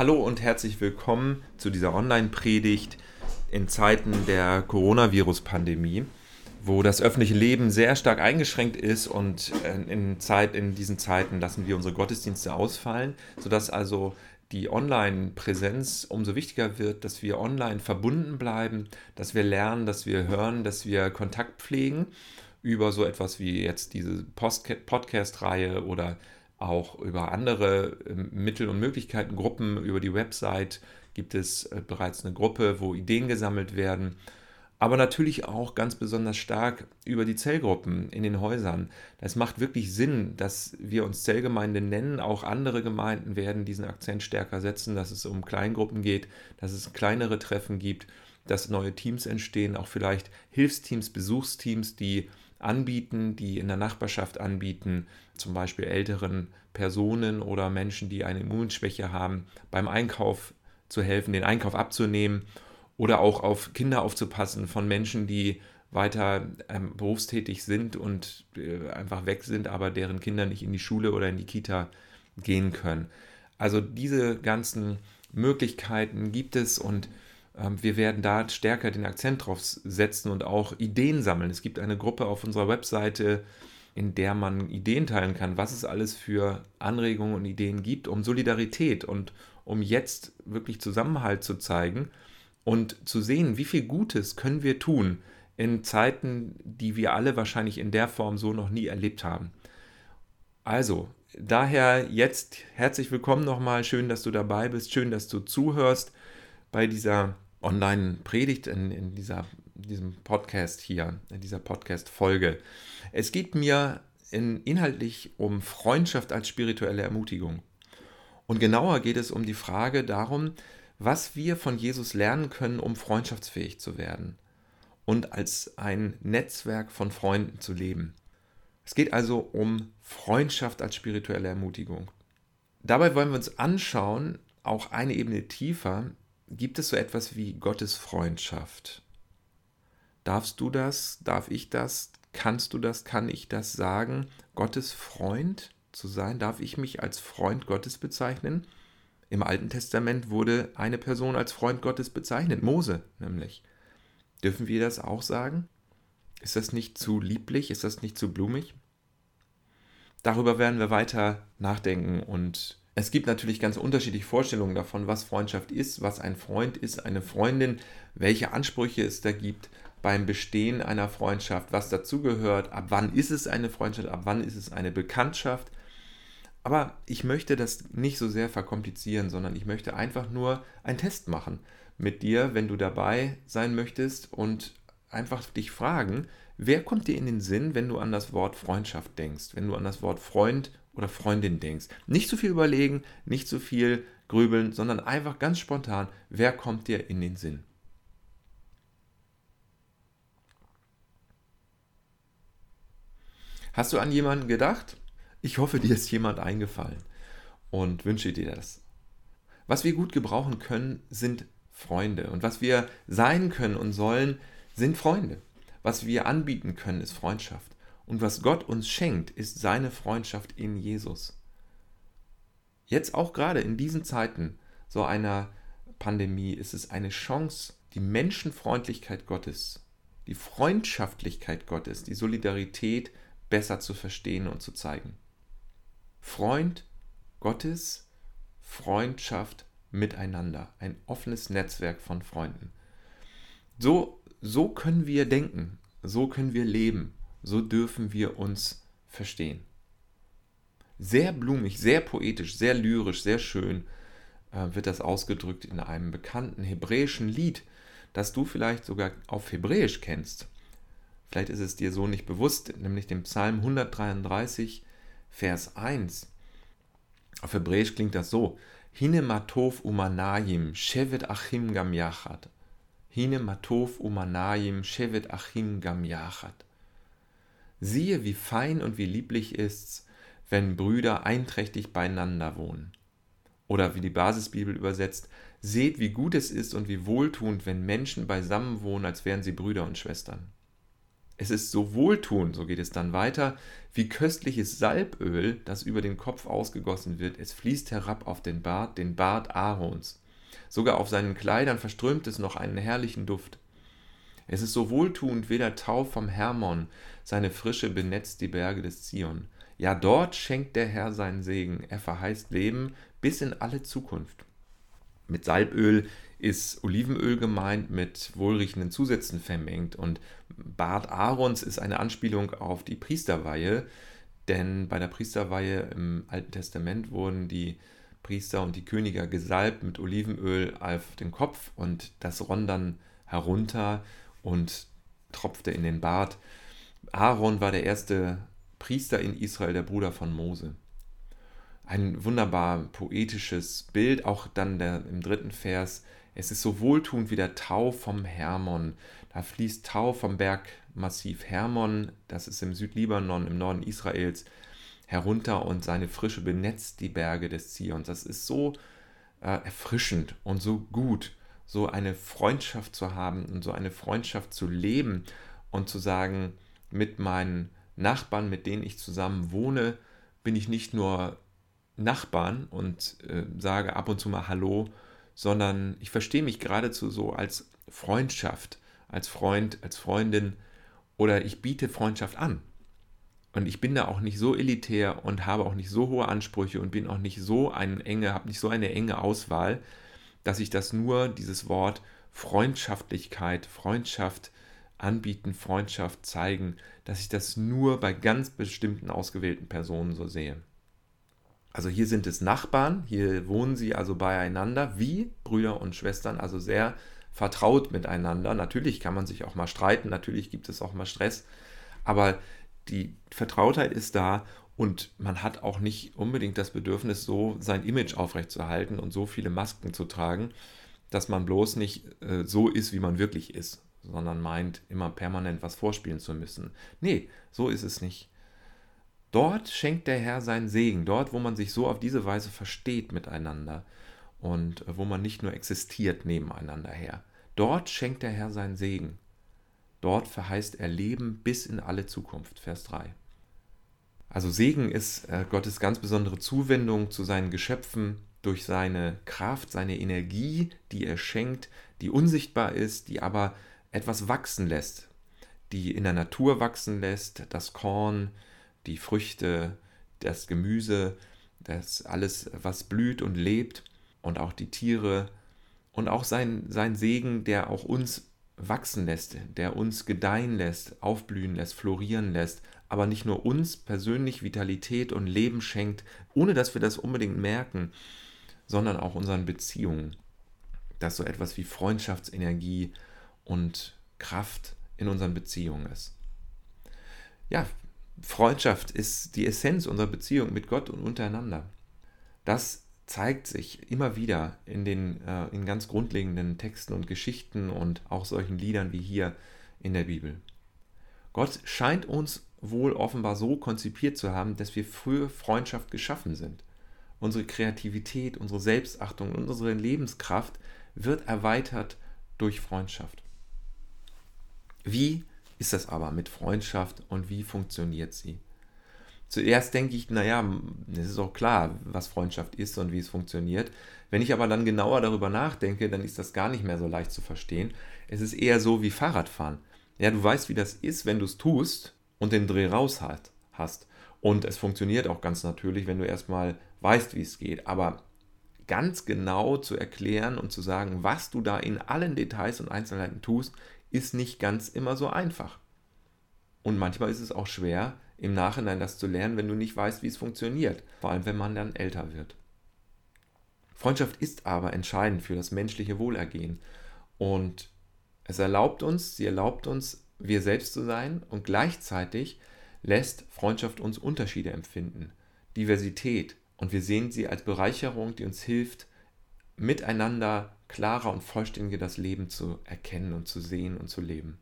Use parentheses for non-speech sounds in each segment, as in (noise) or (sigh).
Hallo und herzlich willkommen zu dieser Online-Predigt in Zeiten der Coronavirus-Pandemie, wo das öffentliche Leben sehr stark eingeschränkt ist und in, Zeit, in diesen Zeiten lassen wir unsere Gottesdienste ausfallen, sodass also die Online-Präsenz umso wichtiger wird, dass wir online verbunden bleiben, dass wir lernen, dass wir hören, dass wir Kontakt pflegen über so etwas wie jetzt diese Podcast-Reihe oder auch über andere ähm, Mittel und Möglichkeiten, Gruppen, über die Website gibt es äh, bereits eine Gruppe, wo Ideen gesammelt werden. Aber natürlich auch ganz besonders stark über die Zellgruppen in den Häusern. Es macht wirklich Sinn, dass wir uns Zellgemeinde nennen. Auch andere Gemeinden werden diesen Akzent stärker setzen, dass es um Kleingruppen geht, dass es kleinere Treffen gibt, dass neue Teams entstehen, auch vielleicht Hilfsteams, Besuchsteams, die anbieten, die in der Nachbarschaft anbieten, zum Beispiel älteren Personen oder Menschen, die eine Immunschwäche haben, beim Einkauf zu helfen, den Einkauf abzunehmen oder auch auf Kinder aufzupassen von Menschen, die weiter ähm, berufstätig sind und äh, einfach weg sind, aber deren Kinder nicht in die Schule oder in die Kita gehen können. Also diese ganzen Möglichkeiten gibt es und wir werden da stärker den Akzent drauf setzen und auch Ideen sammeln. Es gibt eine Gruppe auf unserer Webseite, in der man Ideen teilen kann, was es alles für Anregungen und Ideen gibt, um Solidarität und um jetzt wirklich Zusammenhalt zu zeigen und zu sehen, wie viel Gutes können wir tun in Zeiten, die wir alle wahrscheinlich in der Form so noch nie erlebt haben. Also, daher jetzt herzlich willkommen nochmal, schön, dass du dabei bist, schön, dass du zuhörst bei dieser Online-Predigt, in, in dieser, diesem Podcast hier, in dieser Podcast-Folge. Es geht mir in, inhaltlich um Freundschaft als spirituelle Ermutigung. Und genauer geht es um die Frage darum, was wir von Jesus lernen können, um freundschaftsfähig zu werden und als ein Netzwerk von Freunden zu leben. Es geht also um Freundschaft als spirituelle Ermutigung. Dabei wollen wir uns anschauen, auch eine Ebene tiefer, gibt es so etwas wie Gottes Freundschaft? Darfst du das? Darf ich das? Kannst du das? Kann ich das sagen? Gottes Freund zu sein? Darf ich mich als Freund Gottes bezeichnen? Im Alten Testament wurde eine Person als Freund Gottes bezeichnet, Mose nämlich. Dürfen wir das auch sagen? Ist das nicht zu lieblich? Ist das nicht zu blumig? Darüber werden wir weiter nachdenken und es gibt natürlich ganz unterschiedliche Vorstellungen davon, was Freundschaft ist, was ein Freund ist, eine Freundin, welche Ansprüche es da gibt beim Bestehen einer Freundschaft, was dazugehört, ab wann ist es eine Freundschaft, ab wann ist es eine Bekanntschaft. Aber ich möchte das nicht so sehr verkomplizieren, sondern ich möchte einfach nur einen Test machen mit dir, wenn du dabei sein möchtest und einfach dich fragen, wer kommt dir in den Sinn, wenn du an das Wort Freundschaft denkst, wenn du an das Wort Freund oder Freundin denkst. Nicht zu viel überlegen, nicht zu viel grübeln, sondern einfach ganz spontan, wer kommt dir in den Sinn? Hast du an jemanden gedacht? Ich hoffe, dir ist jemand eingefallen und wünsche dir das. Was wir gut gebrauchen können, sind Freunde. Und was wir sein können und sollen, sind Freunde. Was wir anbieten können, ist Freundschaft. Und was Gott uns schenkt, ist seine Freundschaft in Jesus. Jetzt auch gerade in diesen Zeiten so einer Pandemie ist es eine Chance, die Menschenfreundlichkeit Gottes, die Freundschaftlichkeit Gottes, die Solidarität besser zu verstehen und zu zeigen. Freund Gottes, Freundschaft miteinander, ein offenes Netzwerk von Freunden. So, so können wir denken, so können wir leben so dürfen wir uns verstehen. Sehr blumig, sehr poetisch, sehr lyrisch, sehr schön äh, wird das ausgedrückt in einem bekannten hebräischen Lied, das du vielleicht sogar auf Hebräisch kennst. Vielleicht ist es dir so nicht bewusst, nämlich dem Psalm 133, Vers 1. Auf Hebräisch klingt das so: Hine matov umanayim shevet achim gam yachad. Hine matov umanayim shevet achim gam yachad. Siehe, wie fein und wie lieblich ist's, wenn Brüder einträchtig beieinander wohnen. Oder wie die Basisbibel übersetzt, seht, wie gut es ist und wie wohltuend, wenn Menschen beisammen wohnen, als wären sie Brüder und Schwestern. Es ist so wohltuend, so geht es dann weiter, wie köstliches Salböl, das über den Kopf ausgegossen wird. Es fließt herab auf den Bart, den Bart Aarons. Sogar auf seinen Kleidern verströmt es noch einen herrlichen Duft. Es ist so wohltuend wie der Tau vom Hermon, seine Frische benetzt die Berge des Zion. Ja, dort schenkt der Herr seinen Segen, er verheißt Leben bis in alle Zukunft. Mit Salböl ist Olivenöl gemeint, mit wohlriechenden Zusätzen vermengt und Bart Aarons ist eine Anspielung auf die Priesterweihe, denn bei der Priesterweihe im Alten Testament wurden die Priester und die Könige gesalbt mit Olivenöl auf den Kopf und das ronnen dann herunter und tropfte in den Bart. Aaron war der erste Priester in Israel, der Bruder von Mose. Ein wunderbar poetisches Bild, auch dann der, im dritten Vers. Es ist so wohltuend wie der Tau vom Hermon. Da fließt Tau vom Bergmassiv Hermon, das ist im Südlibanon, im Norden Israels, herunter und seine Frische benetzt die Berge des Zions. Das ist so äh, erfrischend und so gut so eine Freundschaft zu haben und so eine Freundschaft zu leben und zu sagen, mit meinen Nachbarn, mit denen ich zusammen wohne, bin ich nicht nur Nachbarn und äh, sage ab und zu mal Hallo, sondern ich verstehe mich geradezu so als Freundschaft, als Freund, als Freundin oder ich biete Freundschaft an. Und ich bin da auch nicht so elitär und habe auch nicht so hohe Ansprüche und bin auch nicht so eine enge, habe nicht so eine enge Auswahl, dass ich das nur, dieses Wort Freundschaftlichkeit, Freundschaft anbieten, Freundschaft zeigen, dass ich das nur bei ganz bestimmten ausgewählten Personen so sehe. Also hier sind es Nachbarn, hier wohnen sie also beieinander wie Brüder und Schwestern, also sehr vertraut miteinander. Natürlich kann man sich auch mal streiten, natürlich gibt es auch mal Stress, aber die Vertrautheit ist da und man hat auch nicht unbedingt das Bedürfnis, so sein Image aufrechtzuerhalten und so viele Masken zu tragen, dass man bloß nicht äh, so ist, wie man wirklich ist, sondern meint, immer permanent was vorspielen zu müssen. Nee, so ist es nicht. Dort schenkt der Herr seinen Segen, dort, wo man sich so auf diese Weise versteht miteinander und äh, wo man nicht nur existiert nebeneinander her. Dort schenkt der Herr seinen Segen. Dort verheißt er Leben bis in alle Zukunft. Vers 3. Also Segen ist äh, Gottes ganz besondere Zuwendung zu seinen Geschöpfen durch seine Kraft, seine Energie, die er schenkt, die unsichtbar ist, die aber etwas wachsen lässt, die in der Natur wachsen lässt, das Korn, die Früchte, das Gemüse, das alles, was blüht und lebt und auch die Tiere und auch sein, sein Segen, der auch uns wachsen lässt, der uns gedeihen lässt, aufblühen lässt, florieren lässt, aber nicht nur uns persönlich Vitalität und Leben schenkt, ohne dass wir das unbedingt merken, sondern auch unseren Beziehungen. Dass so etwas wie Freundschaftsenergie und Kraft in unseren Beziehungen ist. Ja, Freundschaft ist die Essenz unserer Beziehung mit Gott und untereinander. Das zeigt sich immer wieder in den äh, in ganz grundlegenden Texten und Geschichten und auch solchen Liedern wie hier in der Bibel. Gott scheint uns wohl offenbar so konzipiert zu haben, dass wir für Freundschaft geschaffen sind. Unsere Kreativität, unsere Selbstachtung und unsere Lebenskraft wird erweitert durch Freundschaft. Wie ist das aber mit Freundschaft und wie funktioniert sie? Zuerst denke ich, naja, es ist auch klar, was Freundschaft ist und wie es funktioniert. Wenn ich aber dann genauer darüber nachdenke, dann ist das gar nicht mehr so leicht zu verstehen. Es ist eher so wie Fahrradfahren. Ja, du weißt, wie das ist, wenn du es tust und den Dreh raus hast. Und es funktioniert auch ganz natürlich, wenn du erstmal weißt, wie es geht. Aber ganz genau zu erklären und zu sagen, was du da in allen Details und Einzelheiten tust, ist nicht ganz immer so einfach. Und manchmal ist es auch schwer, im Nachhinein das zu lernen, wenn du nicht weißt, wie es funktioniert. Vor allem, wenn man dann älter wird. Freundschaft ist aber entscheidend für das menschliche Wohlergehen. Und es erlaubt uns, sie erlaubt uns, wir selbst zu sein und gleichzeitig lässt Freundschaft uns Unterschiede empfinden, Diversität und wir sehen sie als Bereicherung, die uns hilft, miteinander klarer und vollständiger das Leben zu erkennen und zu sehen und zu leben.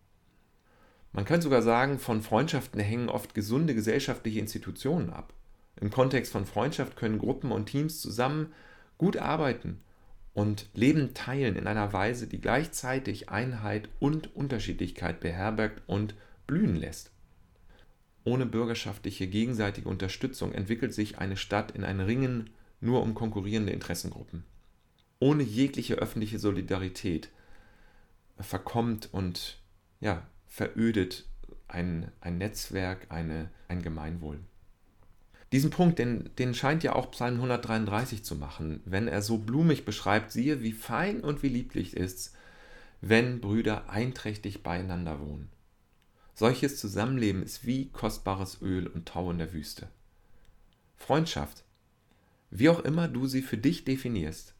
Man kann sogar sagen, von Freundschaften hängen oft gesunde gesellschaftliche Institutionen ab. Im Kontext von Freundschaft können Gruppen und Teams zusammen gut arbeiten und Leben teilen in einer Weise, die gleichzeitig Einheit und Unterschiedlichkeit beherbergt und blühen lässt. Ohne bürgerschaftliche gegenseitige Unterstützung entwickelt sich eine Stadt in ein Ringen nur um konkurrierende Interessengruppen. Ohne jegliche öffentliche Solidarität verkommt und ja, verödet ein, ein Netzwerk, eine, ein Gemeinwohl. Diesen Punkt, den, den scheint ja auch Psalm 133 zu machen, wenn er so blumig beschreibt, siehe, wie fein und wie lieblich ist's, wenn Brüder einträchtig beieinander wohnen. Solches Zusammenleben ist wie kostbares Öl und Tau in der Wüste. Freundschaft, wie auch immer du sie für dich definierst,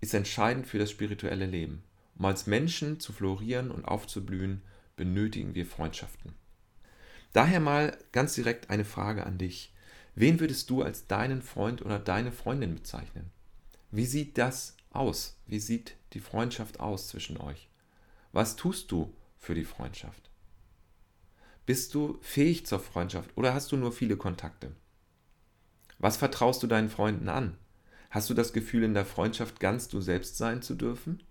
ist entscheidend für das spirituelle Leben. Um als Menschen zu florieren und aufzublühen, benötigen wir Freundschaften. Daher mal ganz direkt eine Frage an dich. Wen würdest du als deinen Freund oder deine Freundin bezeichnen? Wie sieht das aus? Wie sieht die Freundschaft aus zwischen euch? Was tust du für die Freundschaft? Bist du fähig zur Freundschaft oder hast du nur viele Kontakte? Was vertraust du deinen Freunden an? Hast du das Gefühl, in der Freundschaft ganz du selbst sein zu dürfen?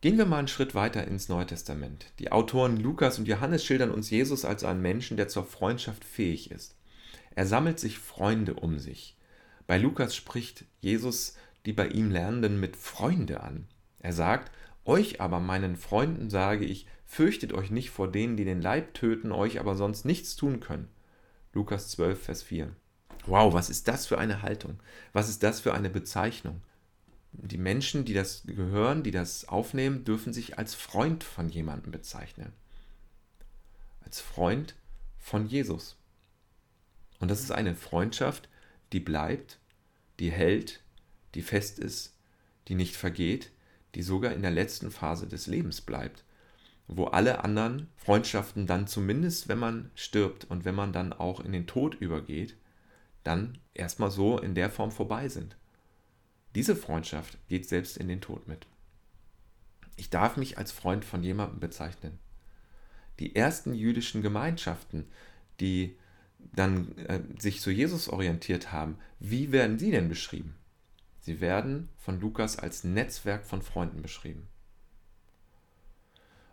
Gehen wir mal einen Schritt weiter ins Neue Testament. Die Autoren Lukas und Johannes schildern uns Jesus als einen Menschen, der zur Freundschaft fähig ist. Er sammelt sich Freunde um sich. Bei Lukas spricht Jesus die bei ihm Lernenden mit Freunde an. Er sagt, euch aber, meinen Freunden, sage ich, fürchtet euch nicht vor denen, die den Leib töten, euch aber sonst nichts tun können. Lukas 12, Vers 4. Wow, was ist das für eine Haltung? Was ist das für eine Bezeichnung? Die Menschen, die das gehören, die das aufnehmen, dürfen sich als Freund von jemandem bezeichnen. Als Freund von Jesus. Und das ist eine Freundschaft, die bleibt, die hält, die fest ist, die nicht vergeht, die sogar in der letzten Phase des Lebens bleibt, wo alle anderen Freundschaften dann zumindest, wenn man stirbt und wenn man dann auch in den Tod übergeht, dann erstmal so in der Form vorbei sind. Diese Freundschaft geht selbst in den Tod mit. Ich darf mich als Freund von jemandem bezeichnen. Die ersten jüdischen Gemeinschaften, die dann äh, sich zu Jesus orientiert haben, wie werden sie denn beschrieben? Sie werden von Lukas als Netzwerk von Freunden beschrieben.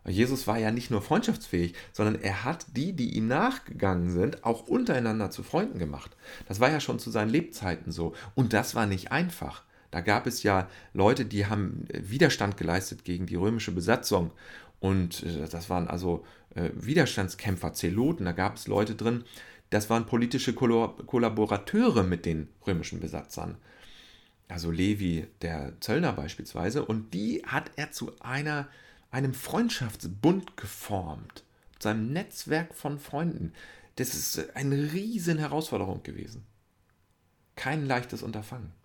Jesus war ja nicht nur freundschaftsfähig, sondern er hat die, die ihm nachgegangen sind, auch untereinander zu Freunden gemacht. Das war ja schon zu seinen Lebzeiten so. Und das war nicht einfach. Da gab es ja Leute, die haben Widerstand geleistet gegen die römische Besatzung. Und äh, das waren also äh, Widerstandskämpfer, Zeloten. Da gab es Leute drin, das waren politische Kollaborateure mit den römischen Besatzern. Also Levi, der Zöllner beispielsweise. Und die hat er zu einer einem Freundschaftsbund geformt, zu einem Netzwerk von Freunden. Das ist eine riesen Herausforderung gewesen. Kein leichtes Unterfangen.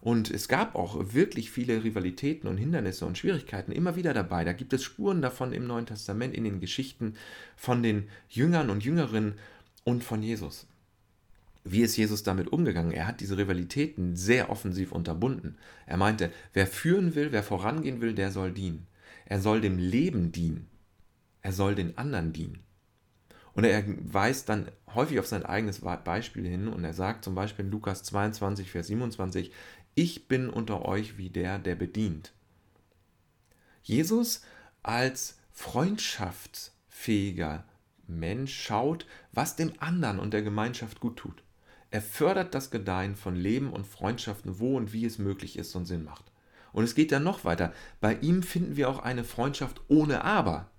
Und es gab auch wirklich viele Rivalitäten und Hindernisse und Schwierigkeiten immer wieder dabei. Da gibt es Spuren davon im Neuen Testament, in den Geschichten von den Jüngern und Jüngerinnen und von Jesus. Wie ist Jesus damit umgegangen? Er hat diese Rivalitäten sehr offensiv unterbunden. Er meinte, wer führen will, wer vorangehen will, der soll dienen. Er soll dem Leben dienen. Er soll den anderen dienen. Und er weist dann häufig auf sein eigenes Beispiel hin und er sagt zum Beispiel in Lukas 22, Vers 27, ich bin unter euch wie der, der bedient. Jesus als freundschaftsfähiger Mensch schaut, was dem anderen und der Gemeinschaft gut tut. Er fördert das Gedeihen von Leben und Freundschaften, wo und wie es möglich ist und Sinn macht. Und es geht dann noch weiter. Bei ihm finden wir auch eine Freundschaft ohne Aber.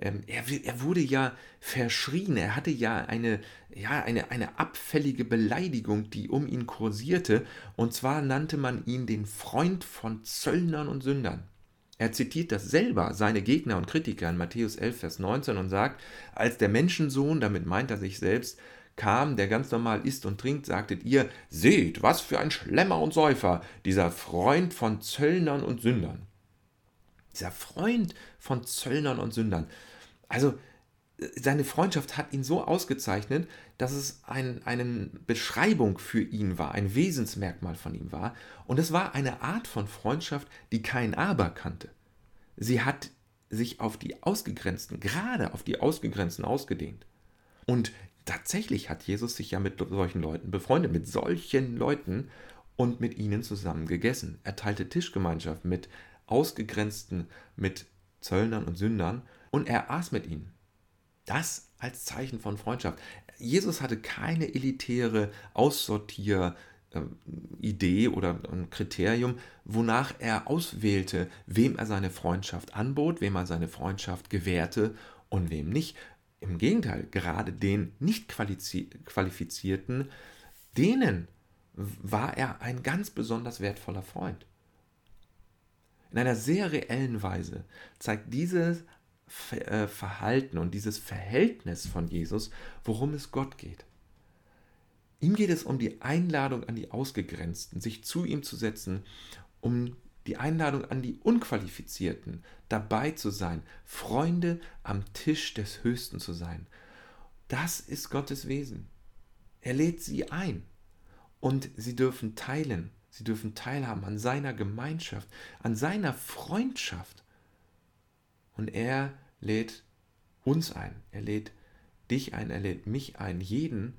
Ähm, er, er, wurde ja verschrien, er hatte ja eine, ja eine, eine abfällige Beleidigung, die um ihn kursierte, und zwar nannte man ihn den Freund von Zöllnern und Sündern. Er zitiert das selber, seine Gegner und Kritiker in Matthäus 11, Vers 19 und sagt, als der Menschensohn, damit meint er sich selbst, kam, der ganz normal isst und trinkt, sagtet ihr, seht, was für ein Schlemmer und Säufer, dieser Freund von Zöllnern und Sündern. Dieser Freund von Zöllnern und Sündern. Also seine Freundschaft hat ihn so ausgezeichnet, dass es ein, eine Beschreibung für ihn war, ein Wesensmerkmal von ihm war. Und es war eine Art von Freundschaft, die kein Aber kannte. Sie hat sich auf die Ausgegrenzten, gerade auf die Ausgegrenzten ausgedehnt. Und tatsächlich hat Jesus sich ja mit solchen Leuten befreundet, mit solchen Leuten und mit ihnen zusammen gegessen. Er teilte Tischgemeinschaft mit Ausgegrenzten, mit Zöllnern und Sündern, und er aß mit ihnen. Das als Zeichen von Freundschaft. Jesus hatte keine elitäre Aussortier- Idee oder ein Kriterium, wonach er auswählte, wem er seine Freundschaft anbot, wem er seine Freundschaft gewährte und wem nicht. Im Gegenteil, gerade den nicht qualifizierten, denen war er ein ganz besonders wertvoller Freund. In einer sehr reellen Weise zeigt dieses äh, Verhalten und dieses Verhältnis von Jesus, worum es Gott geht. Ihm geht es um die Einladung an die Ausgegrenzten, sich zu ihm zu setzen, um die Einladung an die Unqualifizierten, dabei zu sein, Freunde am Tisch des Höchsten zu sein. Das ist Gottes Wesen. Er lädt sie ein und sie dürfen teilen, sie dürfen teilhaben an seiner Gemeinschaft, an seiner Freundschaft. Und er lädt uns ein, er lädt dich ein, er lädt mich ein, jeden,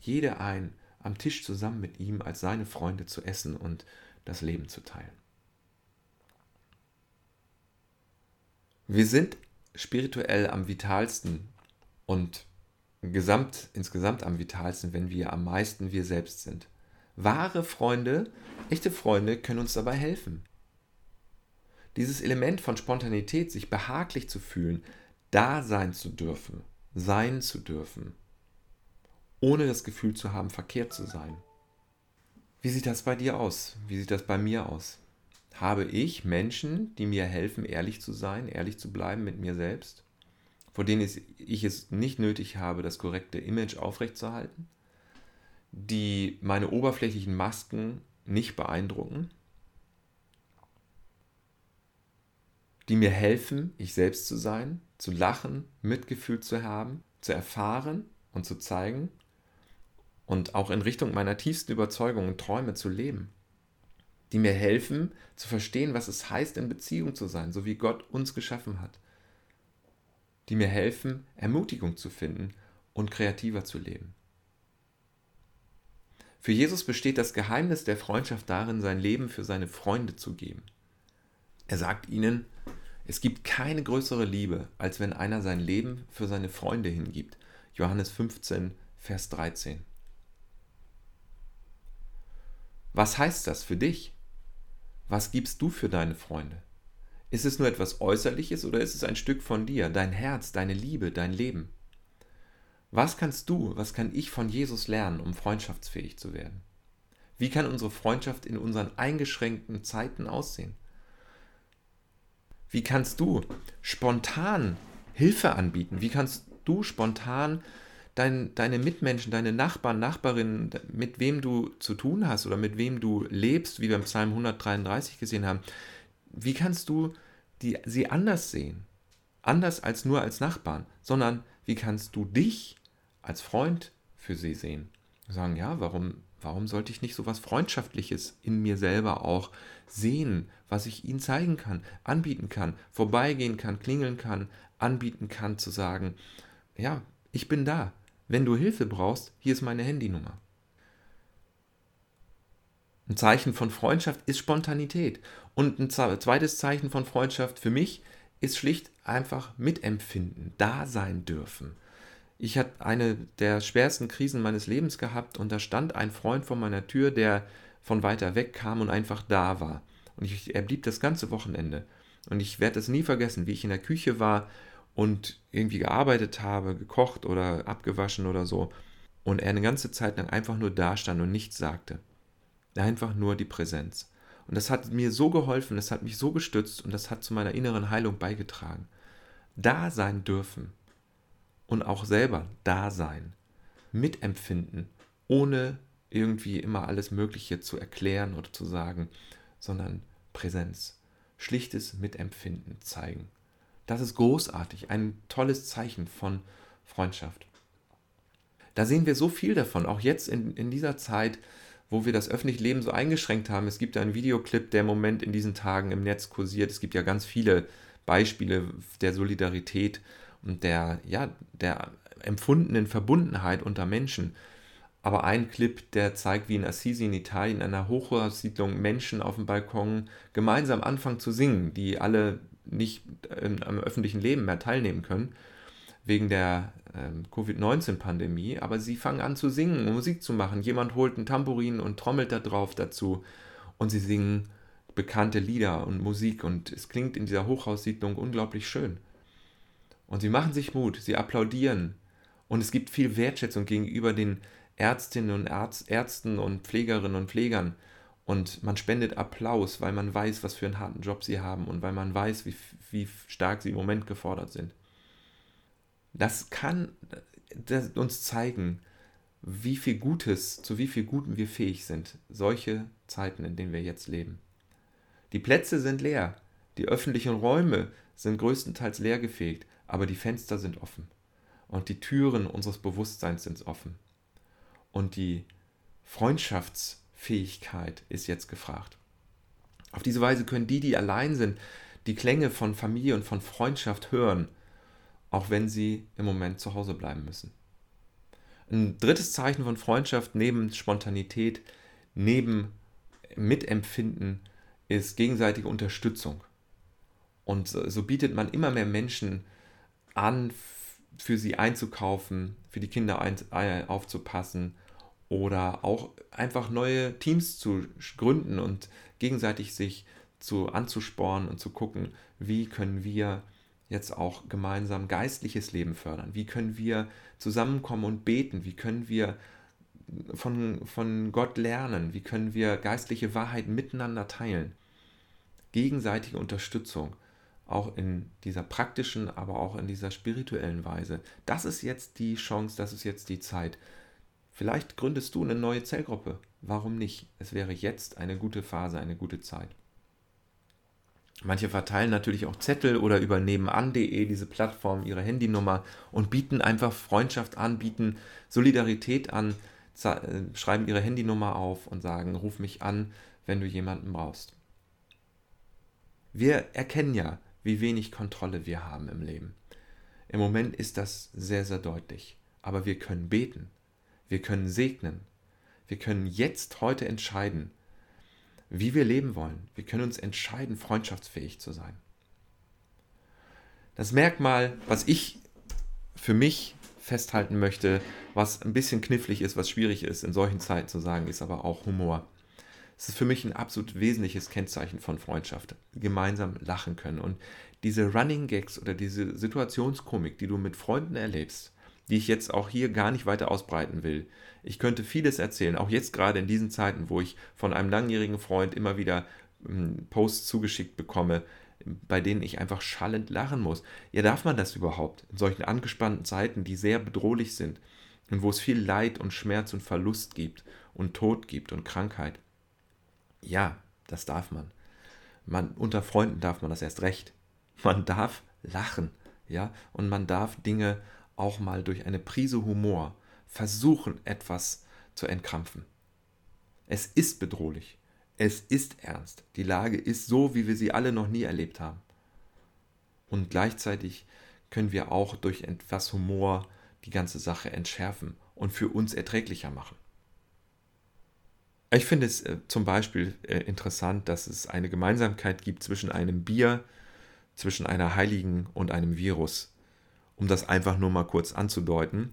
jede ein, am Tisch zusammen mit ihm als seine Freunde zu essen und das Leben zu teilen. Wir sind spirituell am vitalsten und gesamt, insgesamt am vitalsten, wenn wir am meisten wir selbst sind. Wahre Freunde, echte Freunde können uns dabei helfen. Dieses Element von Spontanität, sich behaglich zu fühlen, da sein zu dürfen, sein zu dürfen, ohne das Gefühl zu haben, verkehrt zu sein. Wie sieht das bei dir aus? Wie sieht das bei mir aus? Habe ich Menschen, die mir helfen, ehrlich zu sein, ehrlich zu bleiben mit mir selbst, vor denen ich es nicht nötig habe, das korrekte Image aufrechtzuerhalten, die meine oberflächlichen Masken nicht beeindrucken, die mir helfen, ich selbst zu sein, zu lachen, Mitgefühl zu haben, zu erfahren und zu zeigen, und auch in Richtung meiner tiefsten Überzeugungen und Träume zu leben, die mir helfen zu verstehen, was es heißt, in Beziehung zu sein, so wie Gott uns geschaffen hat, die mir helfen, Ermutigung zu finden und kreativer zu leben. Für Jesus besteht das Geheimnis der Freundschaft darin, sein Leben für seine Freunde zu geben. Er sagt ihnen, es gibt keine größere Liebe, als wenn einer sein Leben für seine Freunde hingibt. Johannes 15, Vers 13. Was heißt das für dich? Was gibst du für deine Freunde? Ist es nur etwas Äußerliches oder ist es ein Stück von dir, dein Herz, deine Liebe, dein Leben? Was kannst du, was kann ich von Jesus lernen, um freundschaftsfähig zu werden? Wie kann unsere Freundschaft in unseren eingeschränkten Zeiten aussehen? Wie kannst du spontan Hilfe anbieten? Wie kannst du spontan dein, deine Mitmenschen, deine Nachbarn, Nachbarinnen, mit wem du zu tun hast oder mit wem du lebst, wie wir im Psalm 133 gesehen haben, wie kannst du die, sie anders sehen? Anders als nur als Nachbarn, sondern wie kannst du dich als Freund für sie sehen? Sagen, ja, warum, warum sollte ich nicht so was Freundschaftliches in mir selber auch sehen, was ich ihnen zeigen kann, anbieten kann, vorbeigehen kann, klingeln kann, anbieten kann, zu sagen, ja, ich bin da, wenn du Hilfe brauchst, hier ist meine Handynummer. Ein Zeichen von Freundschaft ist Spontanität. Und ein zweites Zeichen von Freundschaft für mich ist schlicht einfach mitempfinden, da sein dürfen. Ich hatte eine der schwersten Krisen meines Lebens gehabt und da stand ein Freund vor meiner Tür, der von weiter weg kam und einfach da war. Und ich, er blieb das ganze Wochenende. Und ich werde es nie vergessen, wie ich in der Küche war und irgendwie gearbeitet habe, gekocht oder abgewaschen oder so, und er eine ganze Zeit lang einfach nur da stand und nichts sagte. Einfach nur die Präsenz. Und das hat mir so geholfen, das hat mich so gestützt und das hat zu meiner inneren Heilung beigetragen. Da sein dürfen und auch selber da sein, mitempfinden, ohne irgendwie immer alles Mögliche zu erklären oder zu sagen, sondern Präsenz, schlichtes Mitempfinden zeigen. Das ist großartig, ein tolles Zeichen von Freundschaft. Da sehen wir so viel davon, auch jetzt in, in dieser Zeit, wo wir das öffentliche Leben so eingeschränkt haben. Es gibt einen Videoclip, der im Moment in diesen Tagen im Netz kursiert. Es gibt ja ganz viele Beispiele der Solidarität und der, ja, der empfundenen Verbundenheit unter Menschen. Aber ein Clip, der zeigt, wie in Assisi in Italien, in einer Hochhaussiedlung, Menschen auf dem Balkon gemeinsam anfangen zu singen, die alle nicht ähm, am öffentlichen Leben mehr teilnehmen können, wegen der ähm, Covid-19-Pandemie, aber sie fangen an zu singen und Musik zu machen. Jemand holt ein Tambourin und trommelt da drauf dazu und sie singen bekannte Lieder und Musik und es klingt in dieser Hochhaussiedlung unglaublich schön. Und sie machen sich Mut, sie applaudieren und es gibt viel Wertschätzung gegenüber den Ärztinnen und Ärz Ärzten und Pflegerinnen und Pflegern. Und man spendet Applaus, weil man weiß, was für einen harten Job sie haben und weil man weiß, wie, wie stark sie im Moment gefordert sind. Das kann das uns zeigen, wie viel Gutes, zu wie viel Guten wir fähig sind. Solche Zeiten, in denen wir jetzt leben. Die Plätze sind leer, die öffentlichen Räume sind größtenteils leergefegt, aber die Fenster sind offen und die Türen unseres Bewusstseins sind offen. Und die Freundschaftsfähigkeit ist jetzt gefragt. Auf diese Weise können die, die allein sind, die Klänge von Familie und von Freundschaft hören, auch wenn sie im Moment zu Hause bleiben müssen. Ein drittes Zeichen von Freundschaft neben Spontanität, neben Mitempfinden ist gegenseitige Unterstützung. Und so bietet man immer mehr Menschen an, für sie einzukaufen, für die Kinder aufzupassen oder auch einfach neue Teams zu gründen und gegenseitig sich zu anzuspornen und zu gucken, wie können wir jetzt auch gemeinsam geistliches Leben fördern? Wie können wir zusammenkommen und beten? Wie können wir von, von Gott lernen? Wie können wir geistliche Wahrheiten miteinander teilen? Gegenseitige Unterstützung auch in dieser praktischen, aber auch in dieser spirituellen Weise. Das ist jetzt die Chance, das ist jetzt die Zeit. Vielleicht gründest du eine neue Zellgruppe. Warum nicht? Es wäre jetzt eine gute Phase, eine gute Zeit. Manche verteilen natürlich auch Zettel oder über nebenan.de diese Plattform ihre Handynummer und bieten einfach Freundschaft an, bieten Solidarität an, äh, schreiben ihre Handynummer auf und sagen, ruf mich an, wenn du jemanden brauchst. Wir erkennen ja, wie wenig Kontrolle wir haben im Leben. Im Moment ist das sehr, sehr deutlich. Aber wir können beten. Wir können segnen. Wir können jetzt, heute entscheiden, wie wir leben wollen. Wir können uns entscheiden, freundschaftsfähig zu sein. Das Merkmal, was ich für mich festhalten möchte, was ein bisschen knifflig ist, was schwierig ist, in solchen Zeiten zu sagen, ist aber auch Humor. Es ist für mich ein absolut wesentliches Kennzeichen von Freundschaft. Gemeinsam lachen können. Und diese Running Gags oder diese Situationskomik, die du mit Freunden erlebst, die ich jetzt auch hier gar nicht weiter ausbreiten will. Ich könnte vieles erzählen, auch jetzt gerade in diesen Zeiten, wo ich von einem langjährigen Freund immer wieder ähm, Posts zugeschickt bekomme, bei denen ich einfach schallend lachen muss. Ja, darf man das überhaupt? In solchen angespannten Zeiten, die sehr bedrohlich sind und wo es viel Leid und Schmerz und Verlust gibt und Tod gibt und Krankheit. Ja, das darf man. man. Unter Freunden darf man das erst recht. Man darf lachen, ja, und man darf Dinge auch mal durch eine Prise Humor versuchen, etwas zu entkrampfen. Es ist bedrohlich. Es ist ernst. Die Lage ist so, wie wir sie alle noch nie erlebt haben. Und gleichzeitig können wir auch durch etwas Humor die ganze Sache entschärfen und für uns erträglicher machen. Ich finde es äh, zum Beispiel äh, interessant, dass es eine Gemeinsamkeit gibt zwischen einem Bier, zwischen einer Heiligen und einem Virus. Um das einfach nur mal kurz anzudeuten.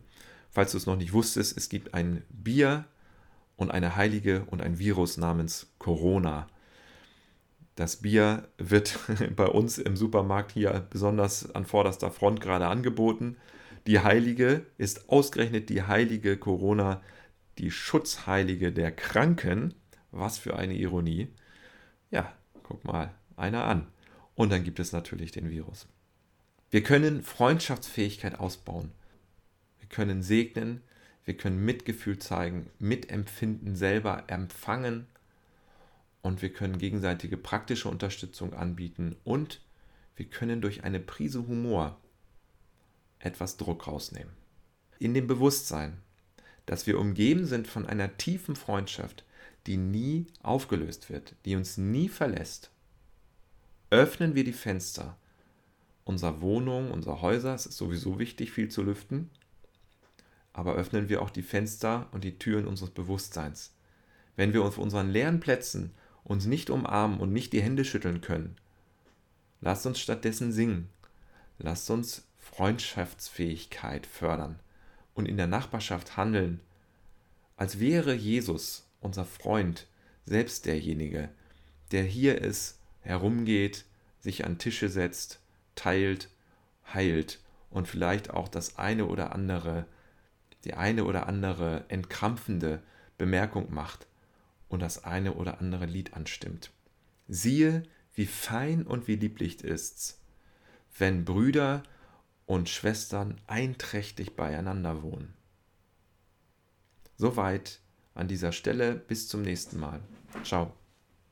Falls du es noch nicht wusstest, es gibt ein Bier und eine Heilige und ein Virus namens Corona. Das Bier wird (laughs) bei uns im Supermarkt hier besonders an vorderster Front gerade angeboten. Die Heilige ist ausgerechnet die heilige Corona die Schutzheilige der Kranken. Was für eine Ironie. Ja, guck mal einer an. Und dann gibt es natürlich den Virus. Wir können Freundschaftsfähigkeit ausbauen. Wir können segnen, wir können Mitgefühl zeigen, Mitempfinden selber empfangen und wir können gegenseitige praktische Unterstützung anbieten und wir können durch eine Prise Humor etwas Druck rausnehmen. In dem Bewusstsein, dass wir umgeben sind von einer tiefen Freundschaft, die nie aufgelöst wird, die uns nie verlässt, öffnen wir die Fenster unserer Wohnung, unserer Häuser. Es ist sowieso wichtig, viel zu lüften. Aber öffnen wir auch die Fenster und die Türen unseres Bewusstseins. Wenn wir auf unseren leeren Plätzen uns nicht umarmen und nicht die Hände schütteln können, Lasst uns stattdessen singen. Lasst uns Freundschaftsfähigkeit fördern und in der Nachbarschaft handeln, als wäre Jesus, unser Freund, selbst derjenige, der hier ist, herumgeht, sich an Tische setzt, teilt, heilt und vielleicht auch das eine oder andere, die eine oder andere entkrampfende Bemerkung macht und das eine oder andere Lied anstimmt. Siehe, wie fein und wie lieblich ist's, wenn Brüder und Schwestern einträchtig beieinander wohnen. Soweit an dieser Stelle. Bis zum nächsten Mal. Ciao.